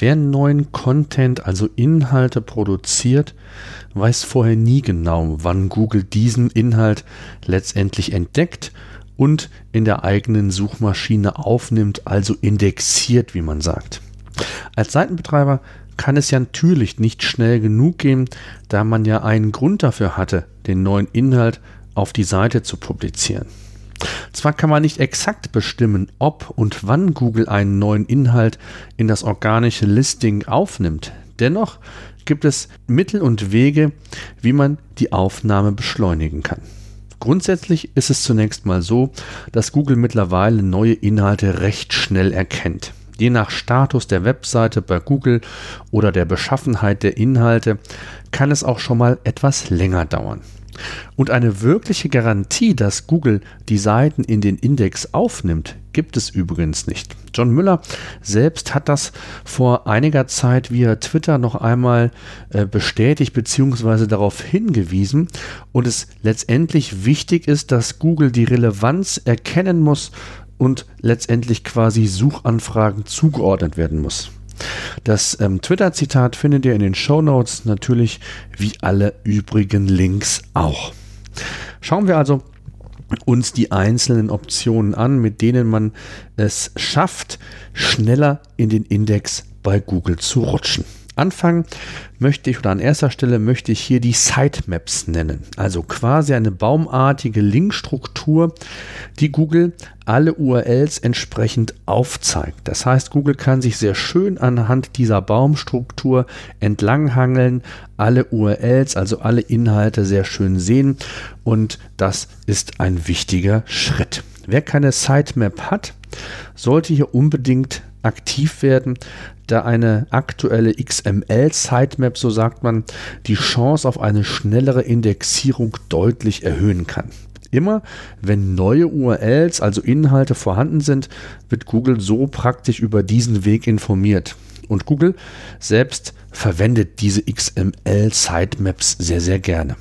Wer neuen Content, also Inhalte produziert, weiß vorher nie genau, wann Google diesen Inhalt letztendlich entdeckt und in der eigenen Suchmaschine aufnimmt, also indexiert, wie man sagt. Als Seitenbetreiber kann es ja natürlich nicht schnell genug gehen, da man ja einen Grund dafür hatte, den neuen Inhalt auf die Seite zu publizieren. Zwar kann man nicht exakt bestimmen, ob und wann Google einen neuen Inhalt in das organische Listing aufnimmt. Dennoch gibt es Mittel und Wege, wie man die Aufnahme beschleunigen kann. Grundsätzlich ist es zunächst mal so, dass Google mittlerweile neue Inhalte recht schnell erkennt. Je nach Status der Webseite bei Google oder der Beschaffenheit der Inhalte kann es auch schon mal etwas länger dauern. Und eine wirkliche Garantie, dass Google die Seiten in den Index aufnimmt, gibt es übrigens nicht. John Müller selbst hat das vor einiger Zeit via Twitter noch einmal äh, bestätigt bzw. darauf hingewiesen und es letztendlich wichtig ist, dass Google die Relevanz erkennen muss und letztendlich quasi Suchanfragen zugeordnet werden muss. Das ähm, Twitter-Zitat findet ihr in den Show Notes natürlich wie alle übrigen Links auch. Schauen wir also uns die einzelnen Optionen an, mit denen man es schafft, schneller in den Index bei Google zu rutschen. Anfangen möchte ich oder an erster Stelle möchte ich hier die Sitemaps nennen. Also quasi eine baumartige Linkstruktur, die Google alle URLs entsprechend aufzeigt. Das heißt, Google kann sich sehr schön anhand dieser Baumstruktur entlanghangeln, alle URLs, also alle Inhalte sehr schön sehen und das ist ein wichtiger Schritt. Wer keine Sitemap hat, sollte hier unbedingt aktiv werden, da eine aktuelle XML-Sitemap, so sagt man, die Chance auf eine schnellere Indexierung deutlich erhöhen kann. Immer wenn neue URLs, also Inhalte vorhanden sind, wird Google so praktisch über diesen Weg informiert. Und Google selbst verwendet diese XML-Sitemaps sehr, sehr gerne.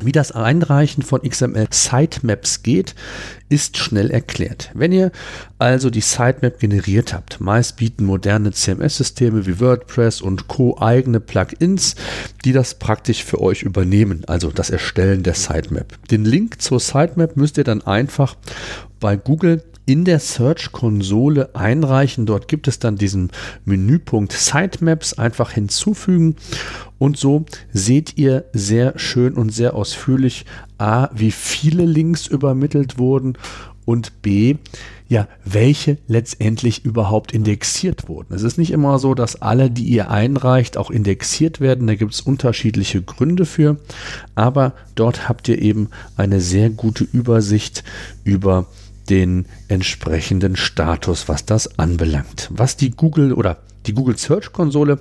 Wie das Einreichen von XML Sitemaps geht, ist schnell erklärt. Wenn ihr also die Sitemap generiert habt, meist bieten moderne CMS-Systeme wie WordPress und Co. eigene Plugins, die das praktisch für euch übernehmen, also das Erstellen der Sitemap. Den Link zur Sitemap müsst ihr dann einfach bei Google in der Search-Konsole einreichen. Dort gibt es dann diesen Menüpunkt Sitemaps einfach hinzufügen und so seht ihr sehr schön und sehr ausführlich A, wie viele Links übermittelt wurden und B, ja, welche letztendlich überhaupt indexiert wurden. Es ist nicht immer so, dass alle, die ihr einreicht, auch indexiert werden. Da gibt es unterschiedliche Gründe für. Aber dort habt ihr eben eine sehr gute Übersicht über den entsprechenden Status, was das anbelangt. Was die Google oder die Google Search Konsole,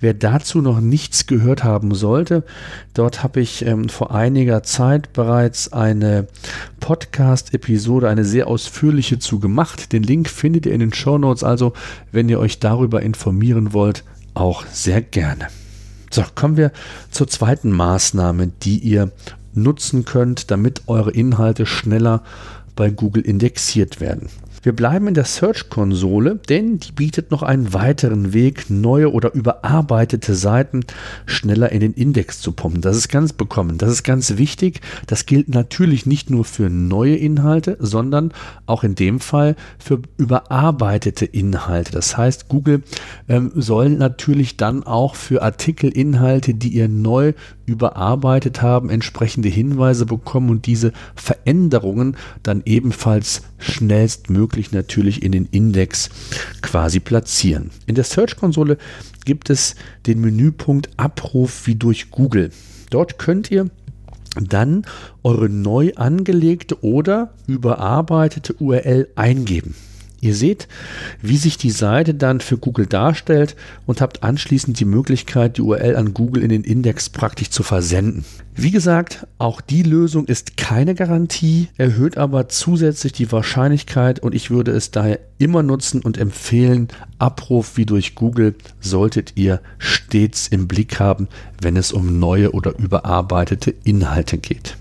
wer dazu noch nichts gehört haben sollte, dort habe ich ähm, vor einiger Zeit bereits eine Podcast-Episode, eine sehr ausführliche zu gemacht. Den Link findet ihr in den Show Notes, also wenn ihr euch darüber informieren wollt, auch sehr gerne. So, kommen wir zur zweiten Maßnahme, die ihr nutzen könnt, damit eure Inhalte schneller bei Google indexiert werden. Wir bleiben in der Search-Konsole, denn die bietet noch einen weiteren Weg, neue oder überarbeitete Seiten schneller in den Index zu pumpen. Das ist ganz bekommen. Das ist ganz wichtig. Das gilt natürlich nicht nur für neue Inhalte, sondern auch in dem Fall für überarbeitete Inhalte. Das heißt, Google ähm, soll natürlich dann auch für Artikelinhalte, die ihr neu überarbeitet haben, entsprechende Hinweise bekommen und diese Veränderungen dann ebenfalls schnellstmöglich natürlich in den Index quasi platzieren. In der Search-Konsole gibt es den Menüpunkt Abruf wie durch Google. Dort könnt ihr dann eure neu angelegte oder überarbeitete URL eingeben. Ihr seht, wie sich die Seite dann für Google darstellt und habt anschließend die Möglichkeit, die URL an Google in den Index praktisch zu versenden. Wie gesagt, auch die Lösung ist keine Garantie, erhöht aber zusätzlich die Wahrscheinlichkeit und ich würde es daher immer nutzen und empfehlen, Abruf wie durch Google solltet ihr stets im Blick haben, wenn es um neue oder überarbeitete Inhalte geht.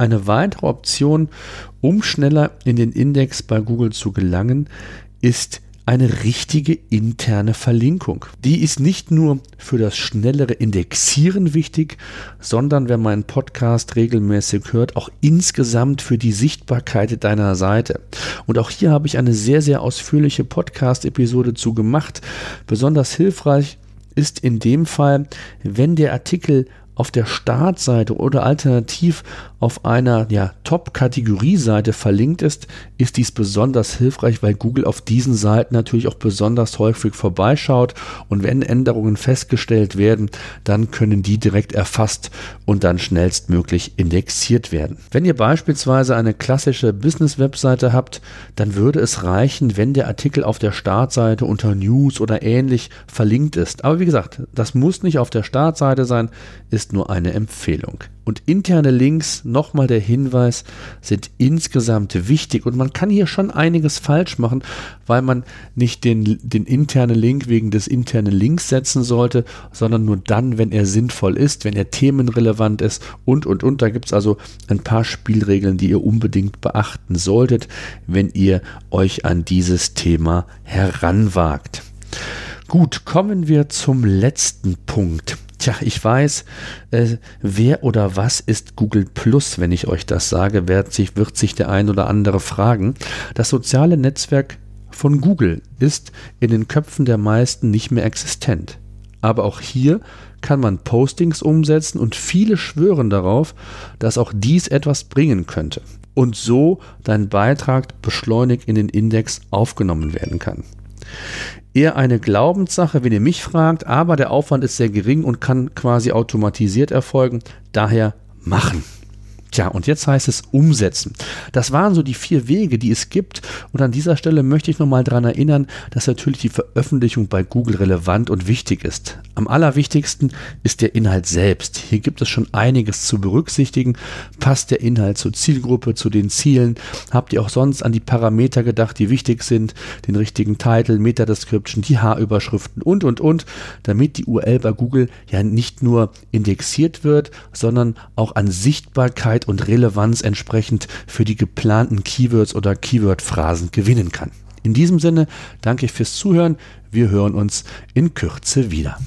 Eine weitere Option, um schneller in den Index bei Google zu gelangen, ist eine richtige interne Verlinkung. Die ist nicht nur für das schnellere Indexieren wichtig, sondern wenn mein Podcast regelmäßig hört, auch insgesamt für die Sichtbarkeit deiner Seite. Und auch hier habe ich eine sehr, sehr ausführliche Podcast-Episode zu gemacht. Besonders hilfreich ist in dem Fall, wenn der Artikel auf der Startseite oder alternativ auf einer ja, Top-Kategorie-Seite verlinkt ist, ist dies besonders hilfreich, weil Google auf diesen Seiten natürlich auch besonders häufig vorbeischaut und wenn Änderungen festgestellt werden, dann können die direkt erfasst und dann schnellstmöglich indexiert werden. Wenn ihr beispielsweise eine klassische Business-Webseite habt, dann würde es reichen, wenn der Artikel auf der Startseite unter News oder ähnlich verlinkt ist. Aber wie gesagt, das muss nicht auf der Startseite sein, ist nur eine Empfehlung. Und interne Links, nochmal der Hinweis, sind insgesamt wichtig und man kann hier schon einiges falsch machen, weil man nicht den, den internen Link wegen des internen Links setzen sollte, sondern nur dann, wenn er sinnvoll ist, wenn er themenrelevant ist und, und, und. Da gibt es also ein paar Spielregeln, die ihr unbedingt beachten solltet, wenn ihr euch an dieses Thema heranwagt. Gut, kommen wir zum letzten Punkt. Tja, ich weiß, äh, wer oder was ist Google Plus, wenn ich euch das sage, wird sich, wird sich der ein oder andere fragen. Das soziale Netzwerk von Google ist in den Köpfen der meisten nicht mehr existent. Aber auch hier kann man Postings umsetzen und viele schwören darauf, dass auch dies etwas bringen könnte und so dein Beitrag beschleunigt in den Index aufgenommen werden kann eher eine Glaubenssache, wenn ihr mich fragt, aber der Aufwand ist sehr gering und kann quasi automatisiert erfolgen. Daher machen. Tja, und jetzt heißt es umsetzen. Das waren so die vier Wege, die es gibt. Und an dieser Stelle möchte ich nochmal daran erinnern, dass natürlich die Veröffentlichung bei Google relevant und wichtig ist. Am allerwichtigsten ist der Inhalt selbst. Hier gibt es schon einiges zu berücksichtigen. Passt der Inhalt zur Zielgruppe, zu den Zielen? Habt ihr auch sonst an die Parameter gedacht, die wichtig sind? Den richtigen Titel, Meta-Description, die H-Überschriften und, und, und, damit die URL bei Google ja nicht nur indexiert wird, sondern auch an Sichtbarkeit Sichtbarkeit und Relevanz entsprechend für die geplanten Keywords oder Keyword-Phrasen gewinnen kann. In diesem Sinne danke ich fürs Zuhören. Wir hören uns in Kürze wieder.